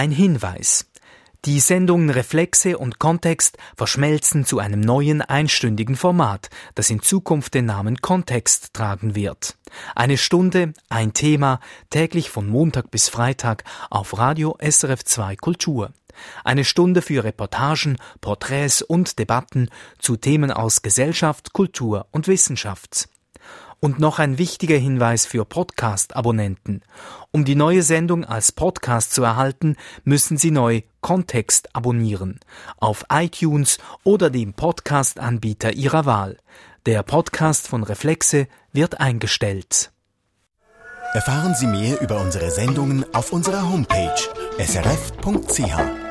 Ein Hinweis. Die Sendungen Reflexe und Kontext verschmelzen zu einem neuen einstündigen Format, das in Zukunft den Namen Kontext tragen wird. Eine Stunde, ein Thema, täglich von Montag bis Freitag auf Radio SRF 2 Kultur. Eine Stunde für Reportagen, Porträts und Debatten zu Themen aus Gesellschaft, Kultur und Wissenschaft. Und noch ein wichtiger Hinweis für Podcast-Abonnenten. Um die neue Sendung als Podcast zu erhalten, müssen Sie neu Kontext abonnieren. Auf iTunes oder dem Podcast-Anbieter Ihrer Wahl. Der Podcast von Reflexe wird eingestellt. Erfahren Sie mehr über unsere Sendungen auf unserer Homepage srf.ch.